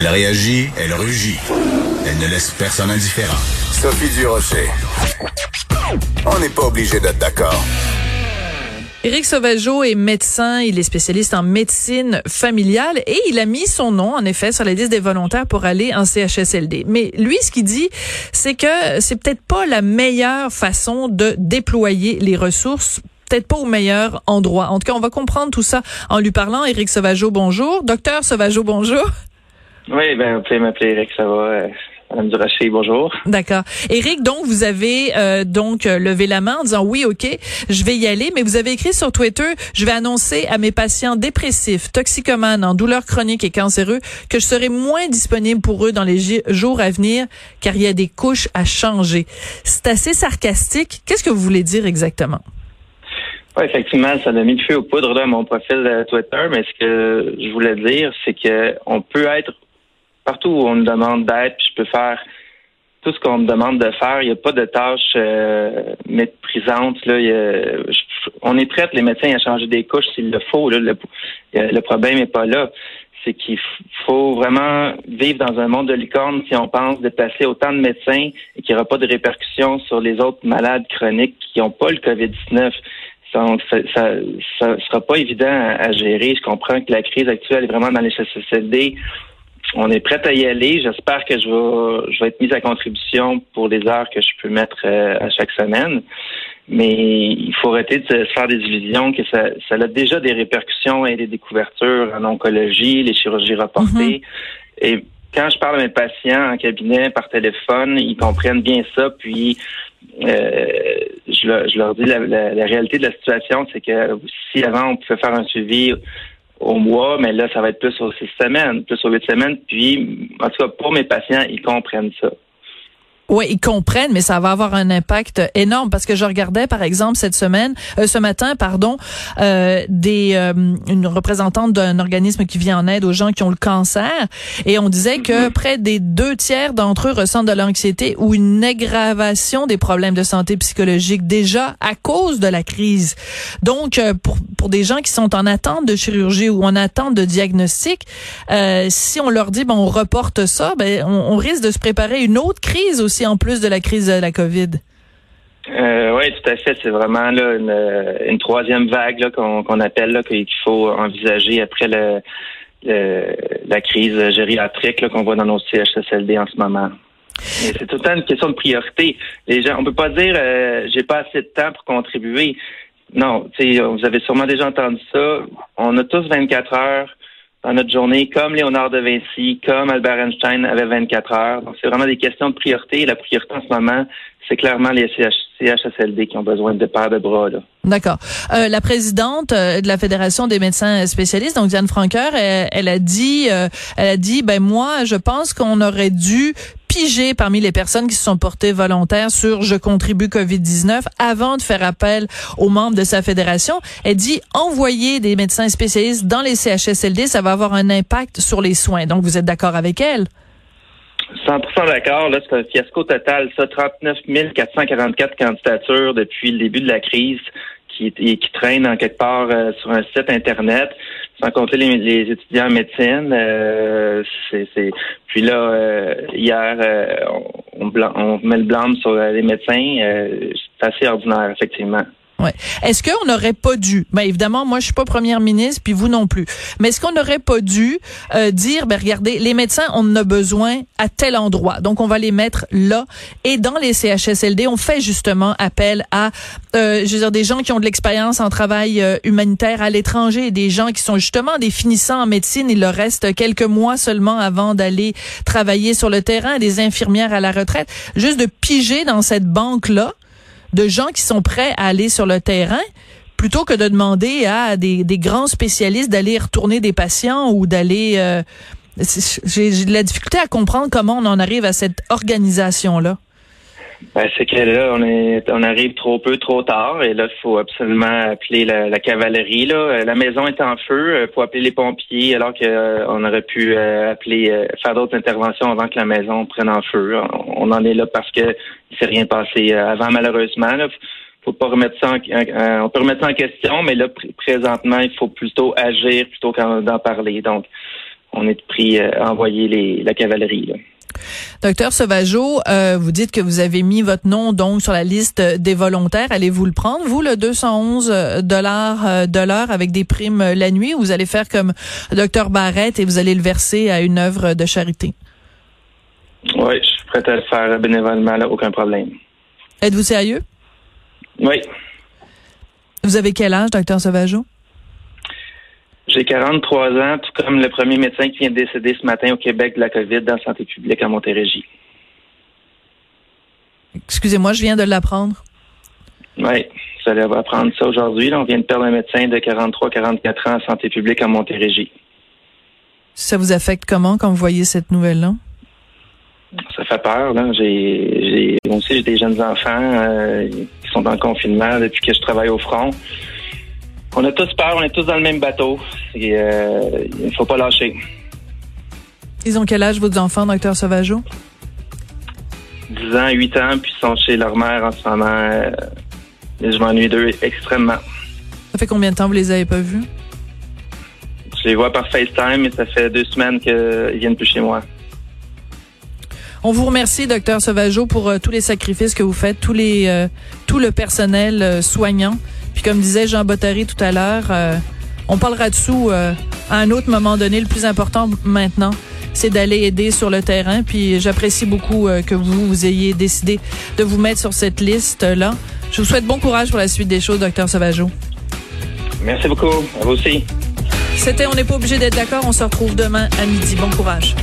Elle réagit, elle rugit. Elle ne laisse personne indifférent. Sophie Durocher. On n'est pas obligé d'être d'accord. Éric Sauvageau est médecin, il est spécialiste en médecine familiale et il a mis son nom, en effet, sur la liste des volontaires pour aller en CHSLD. Mais lui, ce qu'il dit, c'est que c'est peut-être pas la meilleure façon de déployer les ressources peut-être pas au meilleur endroit. En tout cas, on va comprendre tout ça en lui parlant. Éric Sauvageau, bonjour. Docteur Sauvageau, bonjour. Oui, ben, vous pouvez m'appeler Eric, ça va. Euh, Madame Duracher, bonjour. D'accord. Éric, donc, vous avez euh, donc euh, levé la main en disant oui, OK, je vais y aller, mais vous avez écrit sur Twitter, je vais annoncer à mes patients dépressifs, toxicomanes, en douleurs chroniques et cancéreux que je serai moins disponible pour eux dans les jours à venir car il y a des couches à changer. C'est assez sarcastique. Qu'est-ce que vous voulez dire exactement? Oui, effectivement, ça a mis le feu aux poudres là, à mon profil Twitter, mais ce que je voulais dire, c'est que on peut être partout où on me demande d'être, puis je peux faire tout ce qu'on me demande de faire. Il n'y a pas de tâches euh, méprisantes. Là. on est prêts, les médecins, à changer des couches s'il le faut. Le, le, problème n'est pas là. C'est qu'il faut vraiment vivre dans un monde de licorne si on pense déplacer autant de médecins et qu'il n'y aura pas de répercussions sur les autres malades chroniques qui n'ont pas le COVID-19. Ça, ça, ça, sera pas évident à, gérer. Je comprends que la crise actuelle est vraiment dans les CCCD on est prêt à y aller. J'espère que je vais, je vais être mise à contribution pour les heures que je peux mettre euh, à chaque semaine. Mais il faut arrêter de se faire des illusions que ça, ça a déjà des répercussions et des découvertures en oncologie, les chirurgies reportées. Mm-hmm. Et quand je parle à mes patients en cabinet par téléphone, ils comprennent bien ça. Puis euh, je, leur, dis la, la, réalité de la situation, c'est que si avant on pouvait faire un suivi au mois, mais là, ça va être plus aux six semaines, plus aux huit semaines. Puis, en tout cas, pour mes patients, ils comprennent ça. Oui, ils comprennent, mais ça va avoir un impact énorme parce que je regardais, par exemple, cette semaine, euh, ce matin, pardon, euh, des euh, une représentante d'un organisme qui vient en aide aux gens qui ont le cancer, et on disait que mm-hmm. près des deux tiers d'entre eux ressentent de l'anxiété ou une aggravation des problèmes de santé psychologique déjà à cause de la crise. Donc, pour pour des gens qui sont en attente de chirurgie ou en attente de diagnostic, si on leur dit ben on reporte ça, ben on, on risque de se préparer une autre crise aussi en plus de la crise de la COVID? Euh, oui, tout à fait. C'est vraiment là une, troisième vague qu'on appelle qu'il faut envisager après la crise gériatrique qu'on voit dans nos CHSLD en ce moment. C'est tout le temps une question de priorité. Les gens, on peut pas dire euh, j'ai pas assez de temps pour contribuer. Non, vous avez sûrement déjà entendu ça. On a tous 24 heures dans notre journée, comme Léonard de Vinci, comme Albert Einstein avait 24 heures. Donc, c'est vraiment des questions de priorité. La priorité en ce moment, c'est clairement les CHSLD qui ont besoin de paires de bras. D'accord. Euh, la présidente euh, de la Fédération des médecins spécialistes, donc Diane Franqueur, elle, a dit, euh, elle a dit, ben moi, je pense qu'on aurait dû piger parmi les personnes qui se sont portées volontaires sur je contribue Covid-19 avant de faire appel aux membres de sa fédération. Elle dit envoyer des médecins spécialistes dans les CHSLD, ça va avoir un impact sur les soins. Donc vous êtes d'accord avec elle? 100% d'accord. Là, c'est un fiasco total. Ça, 39 444 candidatures depuis le début de la crise qui, qui traînent en quelque part euh, sur un site Internet sans compter les, étudiants en médecine. Euh, Puis là, euh, hier, euh, on, on, met le blâme sur les médecins. c'est assez ordinaire, effectivement. Ouais. Est-ce qu'on n'aurait pas dû, ben évidemment, moi je suis pas première ministre, puis vous non plus, mais est-ce qu'on n'aurait pas dû euh, dire, ben regardez, les médecins, on en a besoin à tel endroit, donc on va les mettre là, et dans les CHSLD, on fait justement appel à, euh, je veux dire, des gens qui ont de l'expérience en travail euh, humanitaire à l'étranger, des gens qui sont justement des finissants en médecine, il leur reste quelques mois seulement avant d'aller travailler sur le terrain, des infirmières à la retraite, juste de piger dans cette banque-là, de gens qui sont prêts à aller sur le terrain plutôt que de demander à des, grands spécialistes d'aller retourner des patients ou d'aller... Euh, j'ai de la difficulté à comprendre comment on en arrive à cette organisation-là. Ben, c'est que là, on est, on arrive trop peu, trop tard, et là, il faut absolument appeler la, cavalerie. Là, la maison est en feu, il faut appeler les pompiers, alors qu'on euh, aurait pu euh, appeler, euh, faire d'autres interventions avant que la maison prenne en feu. On, en est là parce que il s'est rien passé avant, malheureusement. Là, faut pas remettre ça en, on peut remettre ça en question, mais là, présentement, il faut plutôt agir plutôt qu'en parler. Donc, on est pris à envoyer les, la cavalerie. Là. Docteur Sauvageau, euh, vous dites que vous avez mis votre nom donc sur la liste des volontaires. Allez-vous le prendre, vous, le 211 euh, dollars euh, de l'heure avec des primes la nuit, ou vous allez faire comme Docteur Barrette et vous allez le verser à une œuvre de charité? Oui, je suis prêt à le faire bénévolement, là, aucun problème. Êtes-vous sérieux? Oui. Vous avez quel âge, Docteur Sauvageau? J'ai 43 ans, tout comme le premier médecin qui vient de décéder ce matin au Québec de la COVID dans la santé publique à Montérégie. Excusez-moi, je viens de l'apprendre. Oui, vous allez apprendre ça aujourd'hui. On vient de perdre un médecin de 43-44 ans en santé publique à Montérégie. Ça vous affecte comment quand vous voyez cette nouvelle-là? Ça fait peur. Là. J'ai, aussi j'ai des jeunes enfants euh, qui sont en confinement depuis que je travaille au front. On a tous peur, on est tous dans le même bateau. Euh, il ne faut pas lâcher. Ils ont quel âge, vos enfants, docteur Sauvageau? 10 ans, 8 ans, puis ils sont chez leur mère en ce moment. Euh, je m'ennuie d'eux extrêmement. Ça fait combien de temps vous les avez pas vus? Je les vois par FaceTime, mais ça fait deux semaines qu'ils viennent plus chez moi. On vous remercie, docteur Sauvageau, pour euh, tous les sacrifices que vous faites, tous les, tout le personnel soignant. Puis comme disait Jean Bottary tout à l'heure, euh, on parlera dessous euh, à un autre moment donné. Le plus important maintenant, c'est d'aller aider sur le terrain. Puis j'apprécie beaucoup euh, que vous, vous ayez décidé de vous mettre sur cette liste-là. Je vous souhaite bon courage pour la suite des choses, docteur Sauvageau. Merci beaucoup. À vous aussi. C'était On n'est pas obligé d'être d'accord. On se retrouve demain à midi. Bon courage.